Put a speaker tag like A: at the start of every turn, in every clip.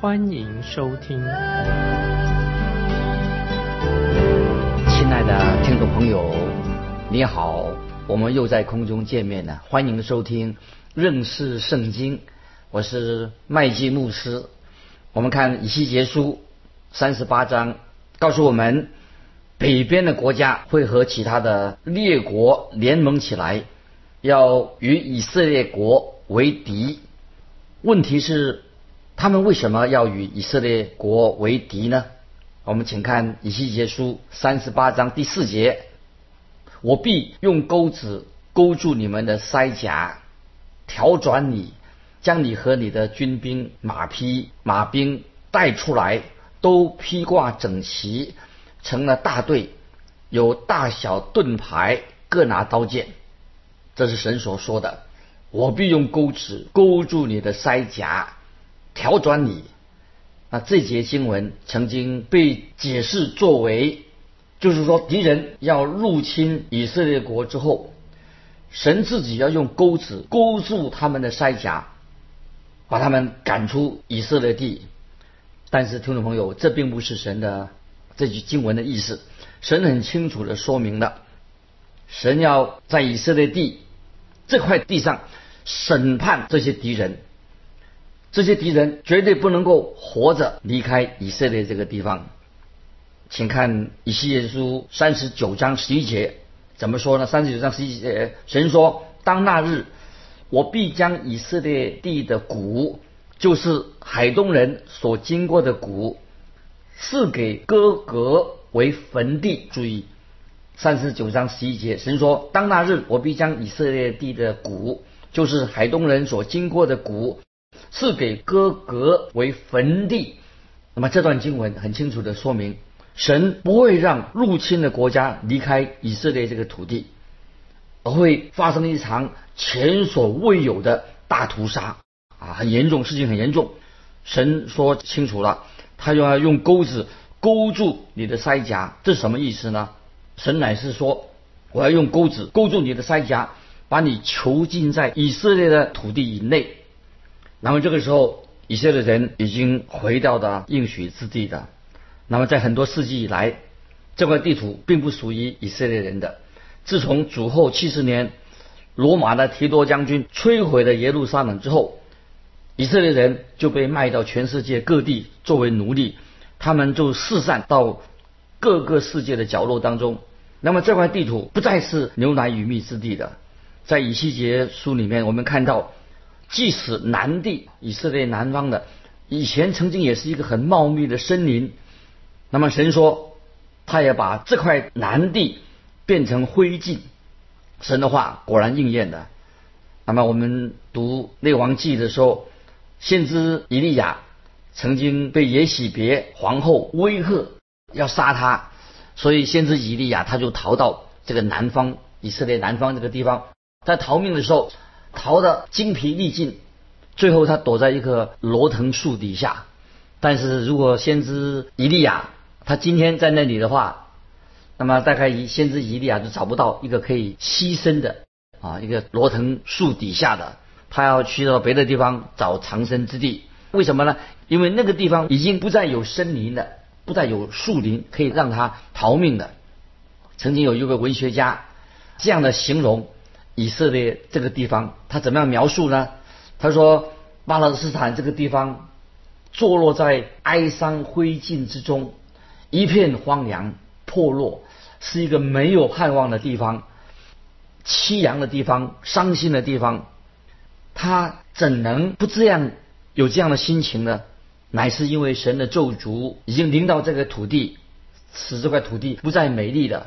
A: 欢迎收听。
B: 亲爱的听众朋友，你好，我们又在空中见面了，欢迎收听认识圣经，我是麦基牧师。我们看以西结书三十八章，告诉我们。北边的国家会和其他的列国联盟起来，要与以色列国为敌。问题是，他们为什么要与以色列国为敌呢？我们请看以西结书三十八章第四节：我必用钩子勾住你们的腮甲，调转你，将你和你的军兵、马匹、马兵带出来，都披挂整齐。成了大队，有大小盾牌，各拿刀剑。这是神所说的。我必用钩子勾住你的腮甲，调转你。那这节经文曾经被解释作为，就是说敌人要入侵以色列国之后，神自己要用钩子勾住他们的腮甲，把他们赶出以色列地。但是听众朋友，这并不是神的。这句经文的意思，神很清楚的说明了，神要在以色列地这块地上审判这些敌人，这些敌人绝对不能够活着离开以色列这个地方。请看以西结书三十九章十一节怎么说呢？三十九章十一节，神说：“当那日，我必将以色列地的谷，就是海东人所经过的谷。”赐给哥格为坟地。注意，三十九章十一节，神说：“当那日，我必将以色列地的谷，就是海东人所经过的谷，赐给哥格为坟地。”那么这段经文很清楚的说明，神不会让入侵的国家离开以色列这个土地，而会发生一场前所未有的大屠杀啊，很严重，事情很严重。神说清楚了。他又要用钩子勾住你的腮颊，这什么意思呢？神乃是说，我要用钩子勾住你的腮颊，把你囚禁在以色列的土地以内。那么这个时候，以色列人已经回到了应许之地的。那么在很多世纪以来，这块地图并不属于以色列人的。自从主后七十年，罗马的提多将军摧毁了耶路撒冷之后。以色列人就被卖到全世界各地作为奴隶，他们就四散到各个世界的角落当中。那么这块地图不再是牛奶与蜜之地的。在以西结书里面，我们看到，即使南地以色列南方的以前曾经也是一个很茂密的森林，那么神说，他也把这块南地变成灰烬。神的话果然应验的。那么我们读列王记的时候。先知以利亚曾经被耶喜别皇后威吓要杀他，所以先知以利亚他就逃到这个南方以色列南方这个地方，在逃命的时候逃得精疲力尽，最后他躲在一棵罗藤树底下。但是如果先知伊利亚他今天在那里的话，那么大概先知伊利亚就找不到一个可以栖身的啊一个罗藤树底下的。他要去到别的地方找藏身之地，为什么呢？因为那个地方已经不再有森林了，不再有树林可以让他逃命的。曾经有一位文学家这样的形容以色列这个地方，他怎么样描述呢？他说：巴勒斯坦这个地方坐落在哀伤灰烬之中，一片荒凉破落，是一个没有盼望的地方，凄凉的地方，伤心的地方。他怎能不这样有这样的心情呢？乃是因为神的咒诅已经临到这个土地，使这块土地不再美丽了。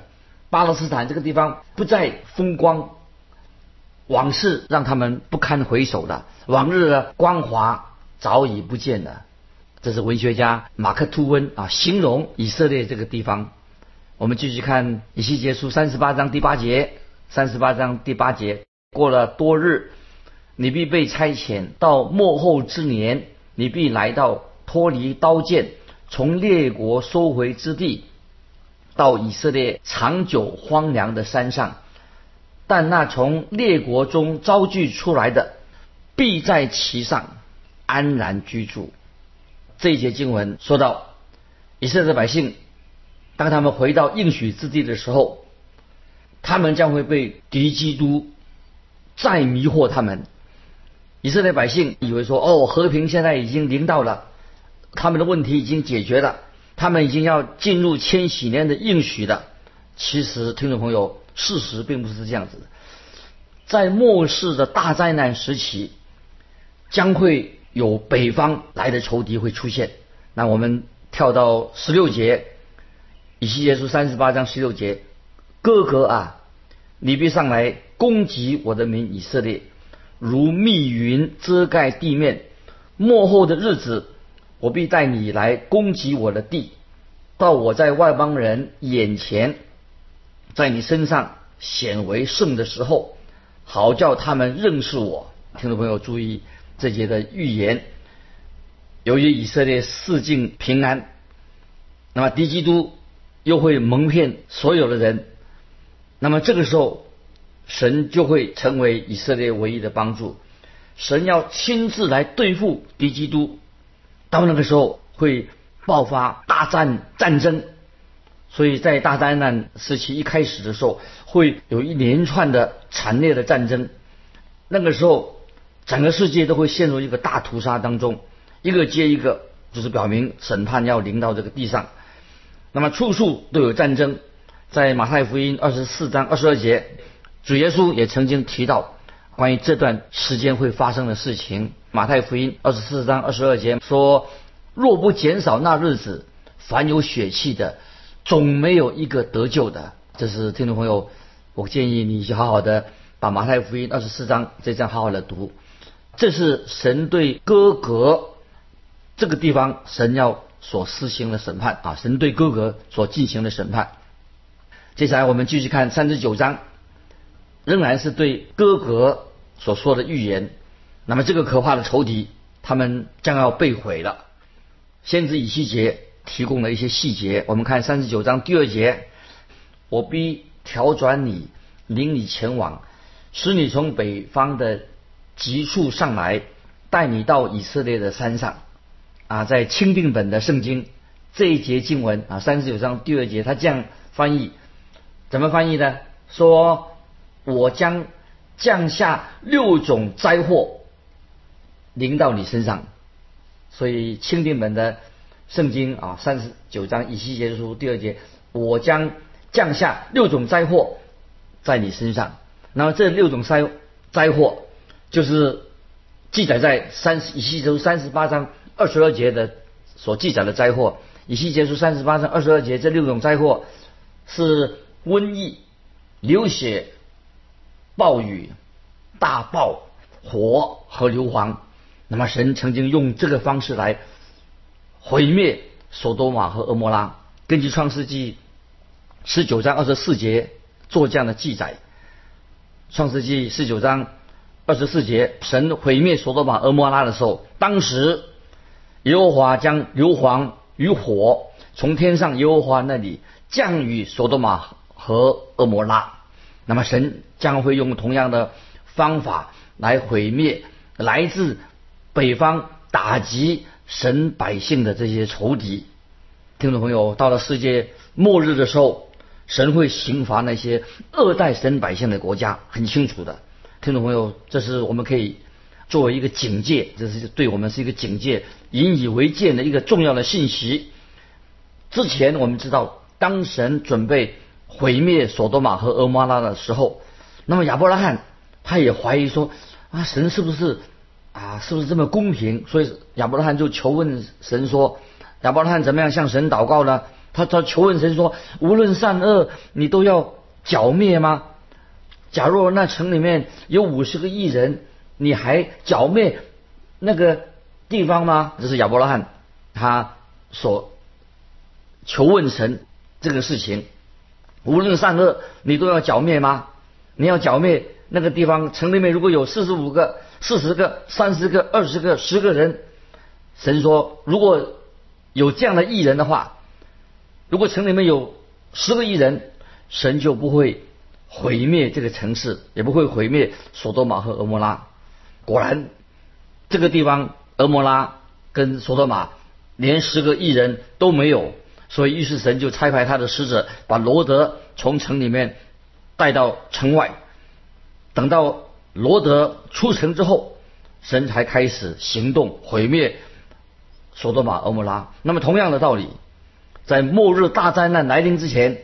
B: 巴勒斯坦这个地方不再风光，往事让他们不堪回首的。往日的光华早已不见了。这是文学家马克吐温啊形容以色列这个地方。我们继续看以西结书三十八章第八节，三十八章第八节，过了多日，你必被差遣到末后之年，你必来到脱离刀剑，从列国收回之地，到以色列长久荒凉的山上。但那从列国中招聚出来的，必在其上安然居住。这一节经文说到，以色列百姓，当他们回到应许之地的时候，他们将会被敌基督再迷惑他们。以色列百姓以为说，哦，和平现在已经临到了，他们的问题已经解决了，他们已经要进入千禧年的应许了。其实，听众朋友。事实并不是这样子的，在末世的大灾难时期，将会有北方来的仇敌会出现。那我们跳到十六节，以西结书三十八章十六节，哥哥啊，你必上来攻击我的民以色列，如密云遮盖地面。末后的日子，我必带你来攻击我的地，到我在外邦人眼前。在你身上显为圣的时候，好叫他们认识我。听众朋友注意这节的预言。由于以色列四境平安，那么敌基督又会蒙骗所有的人，那么这个时候神就会成为以色列唯一的帮助。神要亲自来对付敌基督，到那个时候会爆发大战战争。所以在大灾难时期一开始的时候，会有一连串的惨烈的战争。那个时候，整个世界都会陷入一个大屠杀当中，一个接一个，就是表明审判要临到这个地上。那么处处都有战争。在马太福音二十四章二十二节，主耶稣也曾经提到关于这段时间会发生的事情。马太福音二十四章二十二节说：“若不减少那日子，凡有血气的。”总没有一个得救的，这是听众朋友，我建议你去好好的把马太福音二十四章这章好好的读，这是神对哥格这个地方神要所施行的审判啊，神对哥格所进行的审判。接下来我们继续看三十九章，仍然是对哥格所说的预言。那么这个可怕的仇敌，他们将要被毁了。先知以西结。提供了一些细节，我们看三十九章第二节，我必调转你，领你前往，使你从北方的极处上来，带你到以色列的山上。啊，在钦定本的圣经这一节经文啊，三十九章第二节，他这样翻译，怎么翻译呢？说我将降下六种灾祸，临到你身上。所以钦定本的。圣经啊，三十九章以西结书第二节，我将降下六种灾祸在你身上。那么这六种灾灾祸，就是记载在三十以西结书三十八章二十二节的所记载的灾祸。以西结书三十八章二十二节这六种灾祸是瘟疫、流血、暴雨、大暴、火和硫磺。那么神曾经用这个方式来。毁灭索多玛和俄摩拉，根据创世纪十九章二十四节做这样的记载。创世纪十九章二十四节，神毁灭索多玛、俄摩拉的时候，当时耶和华将硫磺与火从天上耶和华那里降雨索多玛和俄摩拉。那么神将会用同样的方法来毁灭来自北方打击。神百姓的这些仇敌，听众朋友，到了世界末日的时候，神会刑罚那些恶待神百姓的国家，很清楚的。听众朋友，这是我们可以作为一个警戒，这是对我们是一个警戒，引以为戒的一个重要的信息。之前我们知道，当神准备毁灭索多玛和俄摩拉的时候，那么亚伯拉罕他也怀疑说啊，神是不是？啊，是不是这么公平？所以亚伯拉罕就求问神说：“亚伯拉罕怎么样向神祷告呢？”他他求问神说：“无论善恶，你都要剿灭吗？假若那城里面有五十个异人，你还剿灭那个地方吗？”这是亚伯拉罕，他所求问神这个事情，无论善恶，你都要剿灭吗？你要剿灭那个地方城里面如果有四十五个、四十个、三十个、二十个、十个人，神说，如果有这样的艺人的话，如果城里面有十个艺人，神就不会毁灭这个城市，也不会毁灭索多玛和俄摩拉。果然，这个地方俄摩拉跟索多玛连十个艺人都没有，所以于是神就差派他的使者把罗德从城里面带到城外。等到罗德出城之后，神才开始行动毁灭索多玛、俄摩拉。那么同样的道理，在末日大灾难来临之前，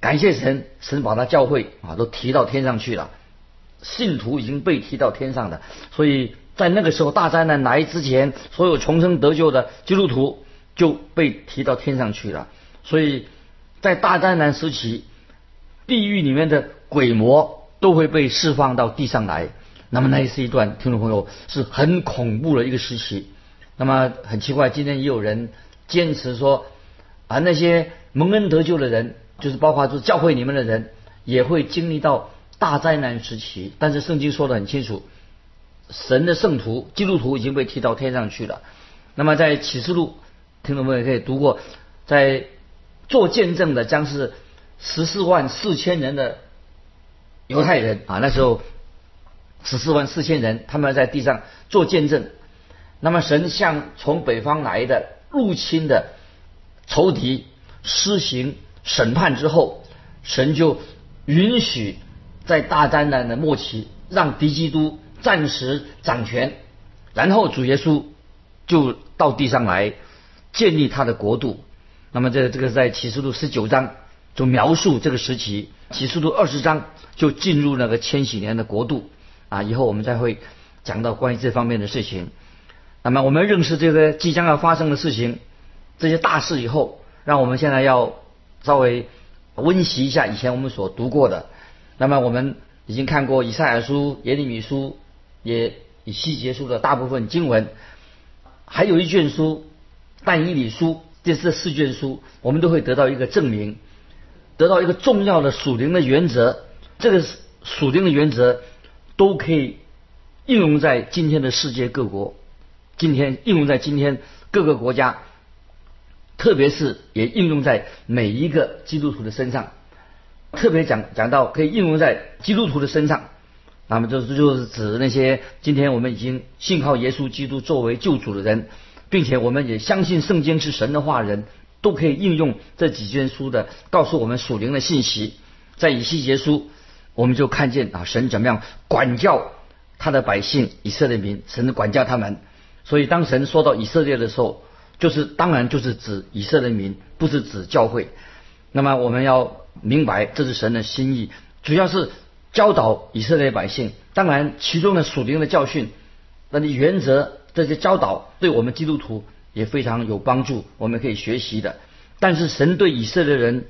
B: 感谢神，神把他教会啊都提到天上去了。信徒已经被提到天上的，所以在那个时候大灾难来之前，所有重生得救的基督徒就被提到天上去了。所以在大灾难时期，地狱里面的鬼魔都会被释放到地上来。那么那是一段听众朋友是很恐怖的一个时期。那么很奇怪，今天也有人坚持说啊，那些蒙恩得救的人，就是包括就是教会里面的人，也会经历到。大灾难时期，但是圣经说的很清楚，神的圣徒基督徒已经被提到天上去了。那么在启示录，听众朋友可以读过，在做见证的将是十四万四千人的犹太人啊，那时候十四万四千人，他们在地上做见证。那么神向从北方来的入侵的仇敌施行审判之后，神就允许。在大灾难的末期，让敌基督暂时掌权，然后主耶稣就到地上来建立他的国度。那么这这个在启示录十九章就描述这个时期，启示录二十章就进入那个千禧年的国度啊。以后我们再会讲到关于这方面的事情。那么我们认识这个即将要发生的事情，这些大事以后，让我们现在要稍微温习一下以前我们所读过的。那么我们已经看过以赛亚书、耶利米书，也以西结书的大部分经文，还有一卷书但以理书，这这四卷书，我们都会得到一个证明，得到一个重要的属灵的原则。这个属灵的原则都可以应用在今天的世界各国，今天应用在今天各个国家，特别是也应用在每一个基督徒的身上。特别讲讲到可以应用在基督徒的身上，那么这这就是指那些今天我们已经信靠耶稣基督作为救主的人，并且我们也相信圣经是神的话，人都可以应用这几卷书的告诉我们属灵的信息。在以西结书，我们就看见啊，神怎么样管教他的百姓以色列民，神的管教他们。所以当神说到以色列的时候，就是当然就是指以色列民，不是指教会。那么我们要。明白这是神的心意，主要是教导以色列百姓。当然，其中的属灵的教训，那你原则这些教导对我们基督徒也非常有帮助，我们可以学习的。但是，神对以色列人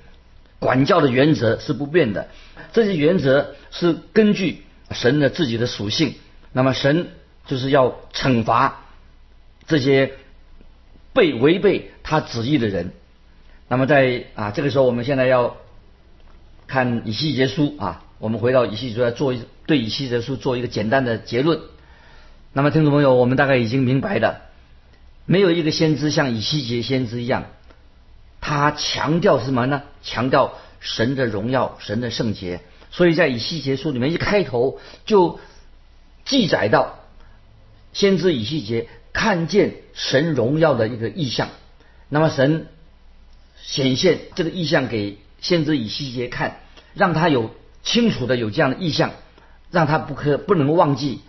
B: 管教的原则是不变的，这些原则是根据神的自己的属性。那么，神就是要惩罚这些被违背他旨意的人。那么，在啊这个时候，我们现在要。看以西结书啊，我们回到以西结书，做一对以西结书做一个简单的结论。那么，听众朋友，我们大概已经明白了，没有一个先知像以西结先知一样，他强调什么呢？强调神的荣耀、神的圣洁。所以在以西结书里面一开头就记载到，先知以西结看见神荣耀的一个意象。那么，神显现这个意象给。先知以西结看，让他有清楚的有这样的意象，让他不可不能忘记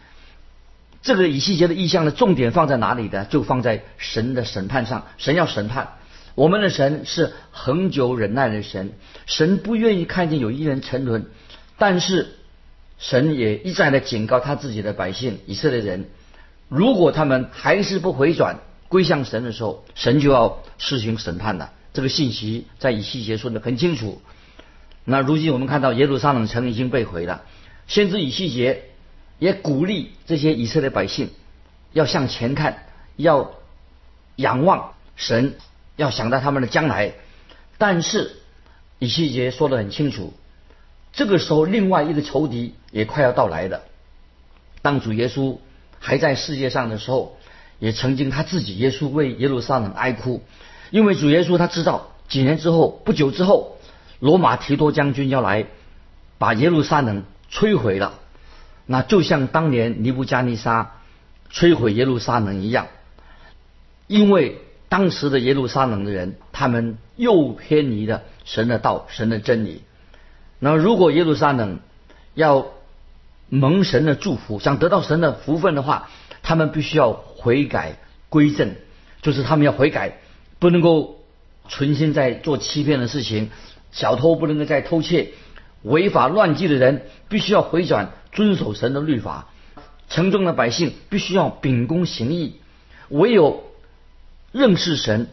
B: 这个以西结的意象的重点放在哪里的？就放在神的审判上。神要审判我们的神是恒久忍耐的神，神不愿意看见有一人沉沦，但是神也一再的警告他自己的百姓以色列人，如果他们还是不回转归向神的时候，神就要施行审判了。这个信息在以西结说的很清楚。那如今我们看到耶路撒冷城已经被毁了，先知以西结也鼓励这些以色列百姓要向前看，要仰望神要想到他们的将来。但是以西结说得很清楚，这个时候另外一个仇敌也快要到来了。当主耶稣还在世界上的时候，也曾经他自己耶稣为耶路撒冷哀哭，因为主耶稣他知道几年之后不久之后，罗马提多将军要来把耶路撒冷摧毁了，那就像当年尼布加尼撒摧毁耶路撒冷一样，因为当时的耶路撒冷的人，他们又偏离了神的道、神的真理。那如果耶路撒冷要蒙神的祝福，想得到神的福分的话，他们必须要悔改归正，就是他们要悔改，不能够存心在做欺骗的事情，小偷不能够再偷窃，违法乱纪的人必须要回转，遵守神的律法。城中的百姓必须要秉公行义，唯有认识神、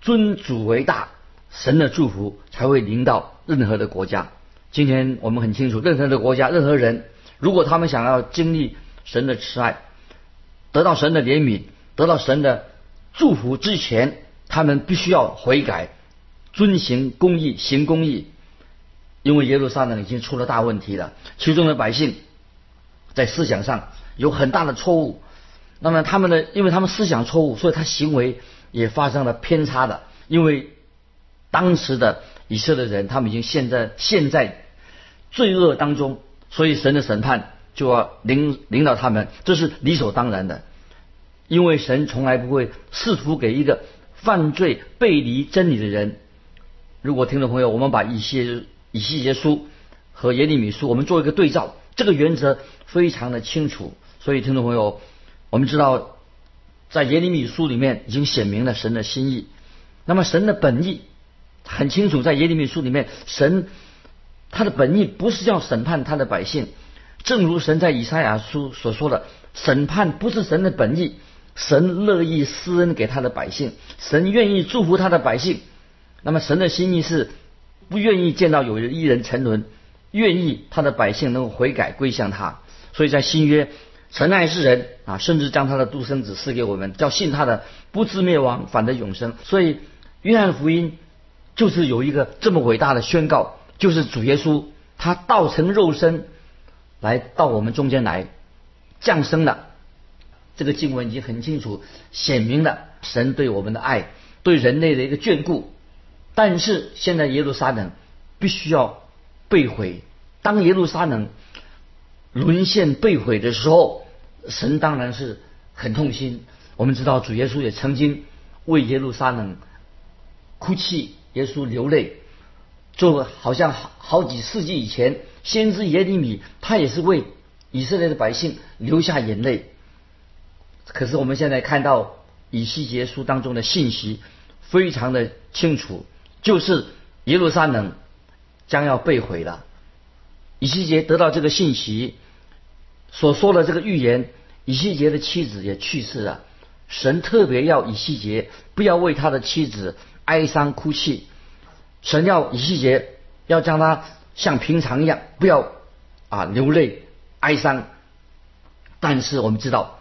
B: 尊主为大，神的祝福才会临到任何的国家。今天我们很清楚，任何的国家、任何人，如果他们想要经历神的慈爱，得到神的怜悯，得到神的祝福之前，他们必须要悔改，遵行公义，行公义。因为耶路撒冷已经出了大问题了，其中的百姓在思想上有很大的错误。那么他们的，因为他们思想错误，所以他行为也发生了偏差的。因为当时的以色列人，他们已经陷在陷在罪恶当中，所以神的审判。就要领领导他们，这是理所当然的，因为神从来不会试图给一个犯罪背离真理的人。如果听众朋友，我们把一些以西结书和耶利米书，我们做一个对照，这个原则非常的清楚。所以听众朋友，我们知道在耶利米书里面已经显明了神的心意。那么神的本意很清楚，在耶利米书里面，神他的本意不是要审判他的百姓。正如神在以赛亚书所说的，审判不是神的本意，神乐意施恩给他的百姓，神愿意祝福他的百姓。那么神的心意是不愿意见到有一人沉沦，愿意他的百姓能够悔改归向他。所以在新约，神爱世人啊，甚至将他的独生子赐给我们，叫信他的不至灭亡，反得永生。所以约翰福音就是有一个这么伟大的宣告，就是主耶稣他道成肉身。来到我们中间来降生了，这个经文已经很清楚显明了神对我们的爱，对人类的一个眷顾。但是现在耶路撒冷必须要被毁。当耶路撒冷沦陷被毁的时候，神当然是很痛心。我们知道主耶稣也曾经为耶路撒冷哭泣，耶稣流泪，就好像好好几世纪以前。先知耶利米，他也是为以色列的百姓流下眼泪。可是我们现在看到以西结书当中的信息非常的清楚，就是耶路撒冷将要被毁了。以西结得到这个信息所说的这个预言，以西结的妻子也去世了。神特别要以西结不要为他的妻子哀伤哭泣，神要以西结要将他。像平常一样，不要啊流泪哀伤。但是我们知道，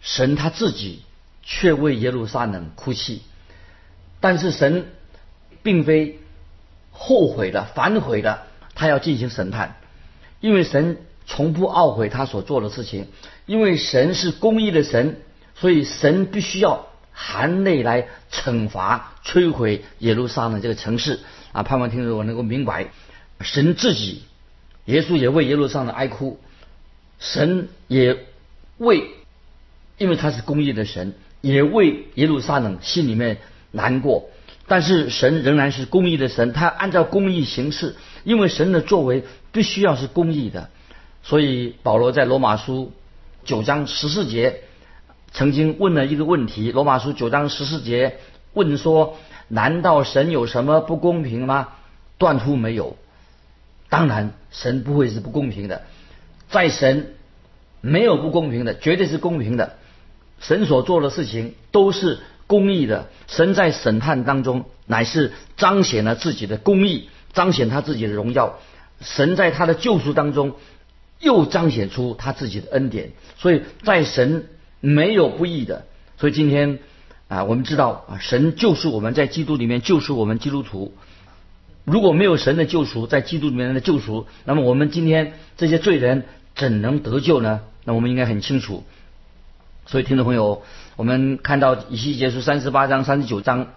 B: 神他自己却为耶路撒冷哭泣。但是神并非后悔的、反悔的，他要进行审判，因为神从不懊悔他所做的事情，因为神是公义的神，所以神必须要含泪来惩罚、摧毁耶路撒冷这个城市啊！盼望听众我能够明白。神自己，耶稣也为耶路撒冷哀哭，神也为，因为他是公义的神，也为耶路撒冷心里面难过。但是神仍然是公义的神，他按照公义行事，因为神的作为必须要是公义的。所以保罗在罗马书九章十四节曾经问了一个问题：罗马书九章十四节问说，难道神有什么不公平吗？断乎没有。当然，神不会是不公平的，在神没有不公平的，绝对是公平的。神所做的事情都是公义的。神在审判当中乃是彰显了自己的公义，彰显他自己的荣耀。神在他的救赎当中又彰显出他自己的恩典。所以在神没有不义的。所以今天啊，我们知道啊，神救赎我们在基督里面救赎我们基督徒。如果没有神的救赎，在基督里面的救赎，那么我们今天这些罪人怎能得救呢？那我们应该很清楚。所以，听众朋友，我们看到以西结书三十八章、三十九章，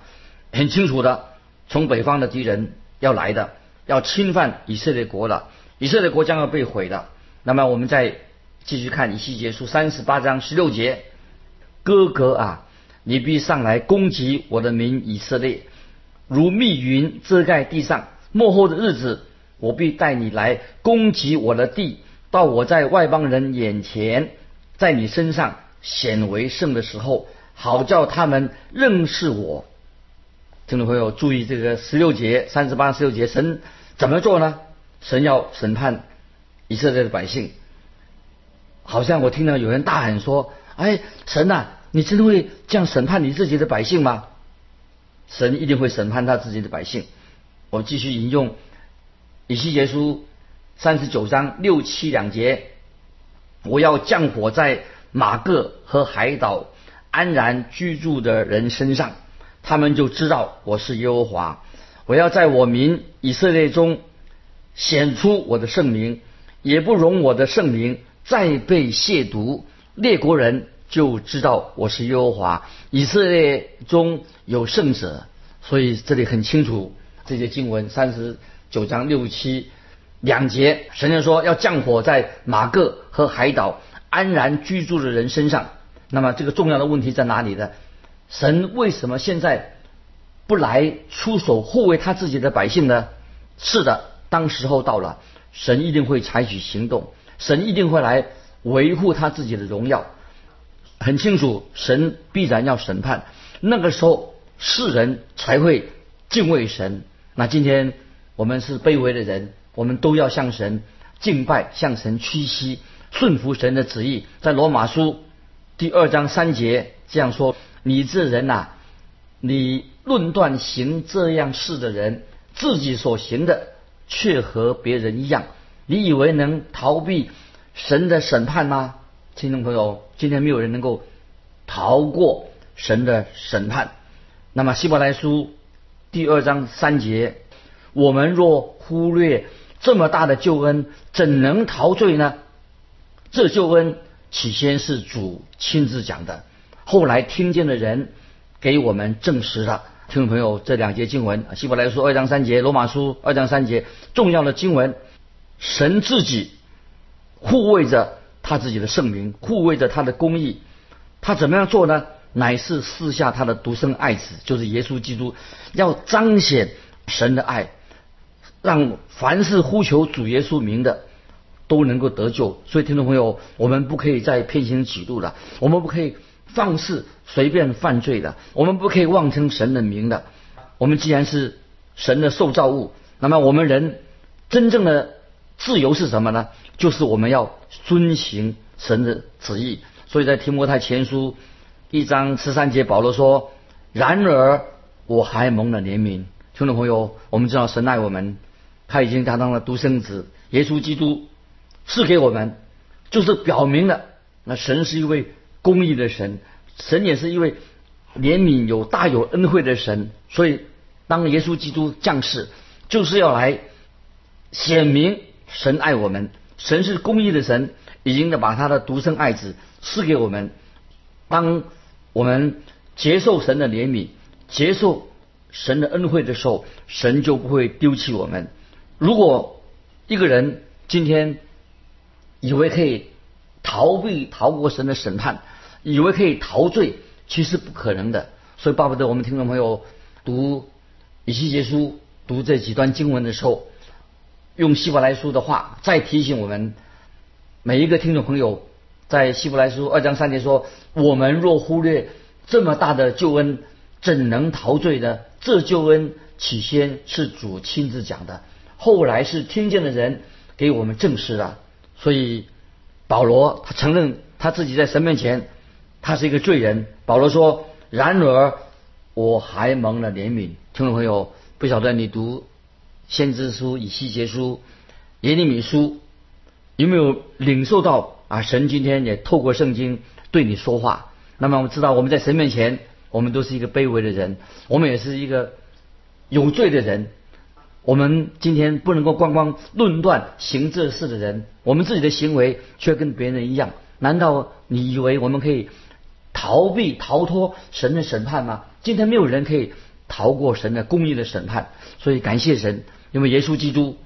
B: 很清楚的，从北方的敌人要来的，要侵犯以色列国了，以色列国将要被毁的。那么，我们再继续看以西结书三十八章十六节：哥哥啊，你必上来攻击我的民以色列，如密云遮盖地上。末后的日子，我必带你来攻击我的地，到我在外邦人眼前，在你身上。显为圣的时候，好叫他们认识我。听众朋友注意这个十六节三十八十六节，神怎么做呢？神要审判以色列的百姓。好像我听到有人大喊说：“哎，神呐，你真的会这样审判你自己的百姓吗？”神一定会审判他自己的百姓。我继续引用以西结书三十九章六七两节：“我要降火在。”马各和海岛安然居住的人身上，他们就知道我是耶和华。我要在我民以色列中显出我的圣名，也不容我的圣名再被亵渎。列国人就知道我是耶和华。以色列中有圣者，所以这里很清楚。这些经文三十九章六七两节，神就说要降火在马各和海岛。安然居住的人身上，那么这个重要的问题在哪里呢？神为什么现在不来出手护卫他自己的百姓呢？是的，当时候到了，神一定会采取行动，神一定会来维护他自己的荣耀。很清楚，神必然要审判，那个时候世人才会敬畏神。那今天我们是卑微的人，我们都要向神敬拜，向神屈膝。顺服神的旨意，在罗马书第二章三节这样说：“你这人呐，你论断行这样事的人，自己所行的却和别人一样，你以为能逃避神的审判吗？”听众朋友，今天没有人能够逃过神的审判。那么希伯来书第二章三节，我们若忽略这么大的救恩，怎能逃罪呢？这救恩起先是主亲自讲的，后来听见的人给我们证实了。听众朋友，这两节经文，希伯来书二章三节，罗马书二章三节，重要的经文，神自己护卫着他自己的圣名，护卫着他的公义。他怎么样做呢？乃是赐下他的独生爱子，就是耶稣基督，要彰显神的爱，让凡是呼求主耶稣名的。都能够得救，所以听众朋友，我们不可以再偏行己路了，我们不可以放肆随便犯罪的，我们不可以妄称神的名的。我们既然是神的受造物，那么我们人真正的自由是什么呢？就是我们要遵行神的旨意。所以在提摩太前书一章十三节，保罗说：“然而我还蒙了怜悯。”听众朋友，我们知道神爱我们，他已经担当了独生子耶稣基督。赐给我们，就是表明了，那神是一位公义的神，神也是一位怜悯有大有恩惠的神。所以，当耶稣基督降世，就是要来显明神爱我们，神是公义的神，已经的把他的独生爱子赐给我们。当我们接受神的怜悯，接受神的恩惠的时候，神就不会丢弃我们。如果一个人今天，以为可以逃避逃过神的审判，以为可以逃罪，其实不可能的。所以，巴不得我们听众朋友读以西结书、读这几段经文的时候，用希伯来书的话再提醒我们每一个听众朋友，在希伯来书二章三节说：“我们若忽略这么大的救恩，怎能逃罪呢？这救恩起先是主亲自讲的，后来是听见的人给我们证实了。”所以，保罗他承认他自己在神面前，他是一个罪人。保罗说：“然而我还蒙了怜悯。”听众朋友，不晓得你读先知书、以西结书、耶利米书，有没有领受到啊？神今天也透过圣经对你说话。那么我们知道，我们在神面前我们都是一个卑微的人，我们也是一个有罪的人。我们今天不能够光光论断行这事的人，我们自己的行为却跟别人一样。难道你以为我们可以逃避、逃脱神的审判吗？今天没有人可以逃过神的公义的审判。所以感谢神，因为耶稣基督，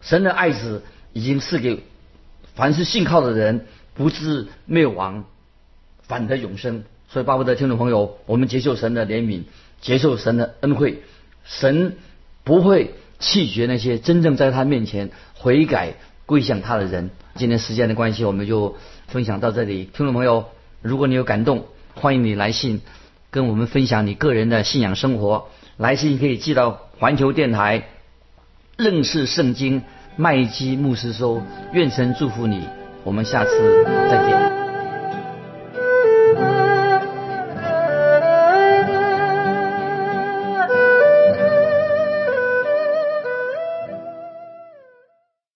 B: 神的爱子已经赐给凡是信靠的人，不至灭亡，反得永生。所以，巴不得听众朋友，我们接受神的怜悯，接受神的恩惠，神不会。弃绝那些真正在他面前悔改归向他的人。今天时间的关系，我们就分享到这里。听众朋友，如果你有感动，欢迎你来信跟我们分享你个人的信仰生活。来信可以寄到环球电台认识圣经麦基牧师收。愿神祝福你，我们下次再见。